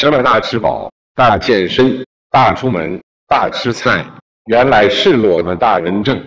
什么大吃饱大健身大出门大吃菜。原来是我们大人正